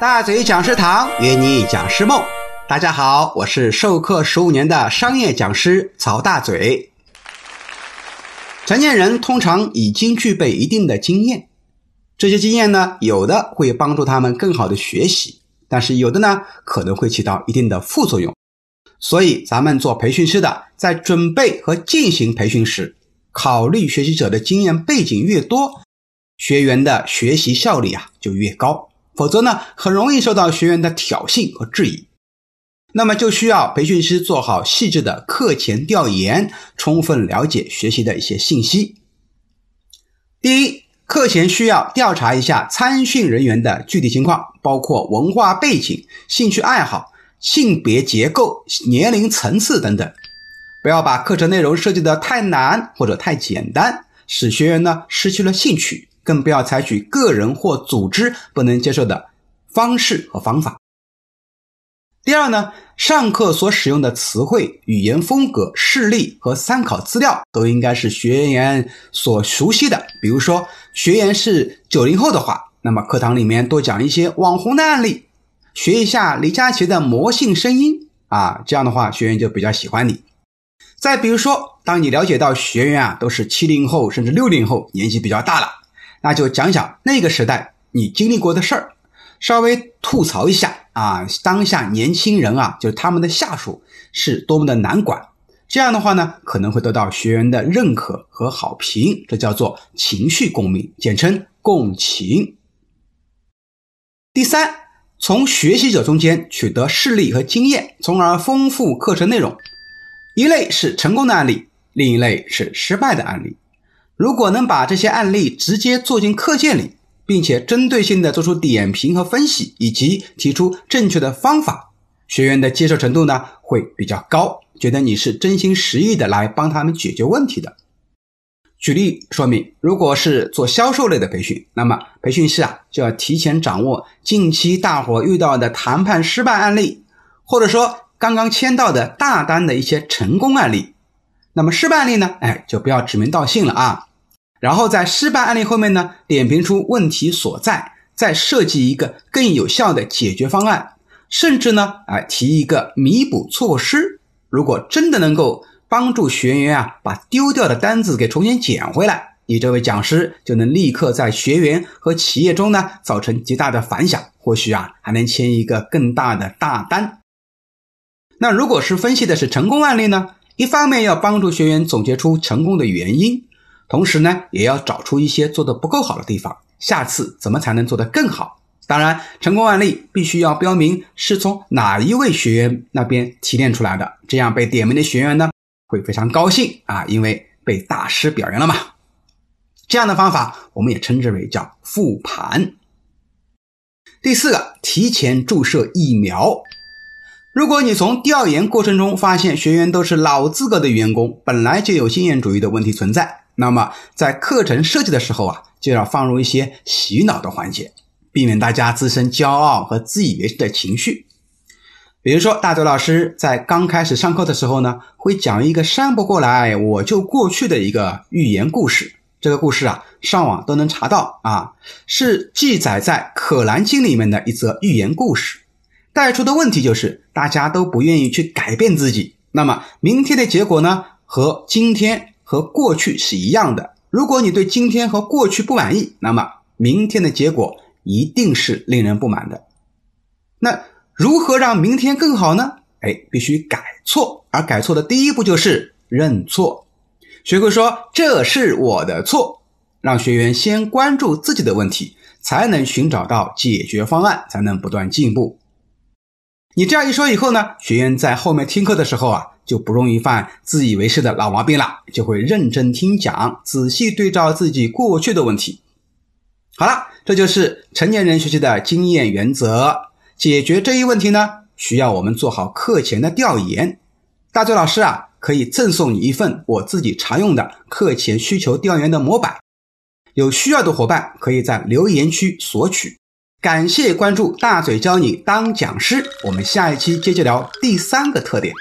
大嘴讲师堂约你讲师梦，大家好，我是授课十五年的商业讲师曹大嘴。成年人通常已经具备一定的经验，这些经验呢，有的会帮助他们更好的学习，但是有的呢，可能会起到一定的副作用。所以，咱们做培训师的，在准备和进行培训时，考虑学习者的经验背景越多，学员的学习效率啊就越高。否则呢，很容易受到学员的挑衅和质疑。那么就需要培训师做好细致的课前调研，充分了解学习的一些信息。第一，课前需要调查一下参训人员的具体情况，包括文化背景、兴趣爱好。性别结构、年龄层次等等，不要把课程内容设计的太难或者太简单，使学员呢失去了兴趣。更不要采取个人或组织不能接受的方式和方法。第二呢，上课所使用的词汇、语言风格、事例和参考资料都应该是学员所熟悉的。比如说，学员是九零后的话，那么课堂里面多讲一些网红的案例。学一下李佳琦的魔性声音啊，这样的话学员就比较喜欢你。再比如说，当你了解到学员啊都是七零后甚至六零后，年纪比较大了，那就讲讲那个时代你经历过的事儿，稍微吐槽一下啊，当下年轻人啊就是他们的下属是多么的难管。这样的话呢，可能会得到学员的认可和好评，这叫做情绪共鸣，简称共情。第三。从学习者中间取得事例和经验，从而丰富课程内容。一类是成功的案例，另一类是失败的案例。如果能把这些案例直接做进课件里，并且针对性的做出点评和分析，以及提出正确的方法，学员的接受程度呢会比较高，觉得你是真心实意的来帮他们解决问题的。举例说明，如果是做销售类的培训，那么培训师啊就要提前掌握近期大伙遇到的谈判失败案例，或者说刚刚签到的大单的一些成功案例。那么失败案例呢，哎，就不要指名道姓了啊。然后在失败案例后面呢，点评出问题所在，再设计一个更有效的解决方案，甚至呢，哎，提一个弥补措施。如果真的能够。帮助学员啊把丢掉的单子给重新捡回来，你这位讲师就能立刻在学员和企业中呢造成极大的反响，或许啊还能签一个更大的大单。那如果是分析的是成功案例呢，一方面要帮助学员总结出成功的原因，同时呢也要找出一些做的不够好的地方，下次怎么才能做得更好？当然，成功案例必须要标明是从哪一位学员那边提炼出来的，这样被点名的学员呢。会非常高兴啊，因为被大师表扬了嘛。这样的方法我们也称之为叫复盘。第四个，提前注射疫苗。如果你从调研过程中发现学员都是老资格的员工，本来就有经验主义的问题存在，那么在课程设计的时候啊，就要放入一些洗脑的环节，避免大家滋生骄傲和自以为是的情绪。比如说，大周老师在刚开始上课的时候呢，会讲一个山不过来我就过去的一个寓言故事。这个故事啊，上网都能查到啊，是记载在《可兰经》里面的一则寓言故事。带出的问题就是，大家都不愿意去改变自己，那么明天的结果呢，和今天和过去是一样的。如果你对今天和过去不满意，那么明天的结果一定是令人不满的。那。如何让明天更好呢？哎，必须改错，而改错的第一步就是认错，学会说这是我的错，让学员先关注自己的问题，才能寻找到解决方案，才能不断进步。你这样一说以后呢，学员在后面听课的时候啊，就不容易犯自以为是的老毛病了，就会认真听讲，仔细对照自己过去的问题。好了，这就是成年人学习的经验原则。解决这一问题呢，需要我们做好课前的调研。大嘴老师啊，可以赠送你一份我自己常用的课前需求调研的模板，有需要的伙伴可以在留言区索取。感谢关注，大嘴教你当讲师。我们下一期接着聊第三个特点。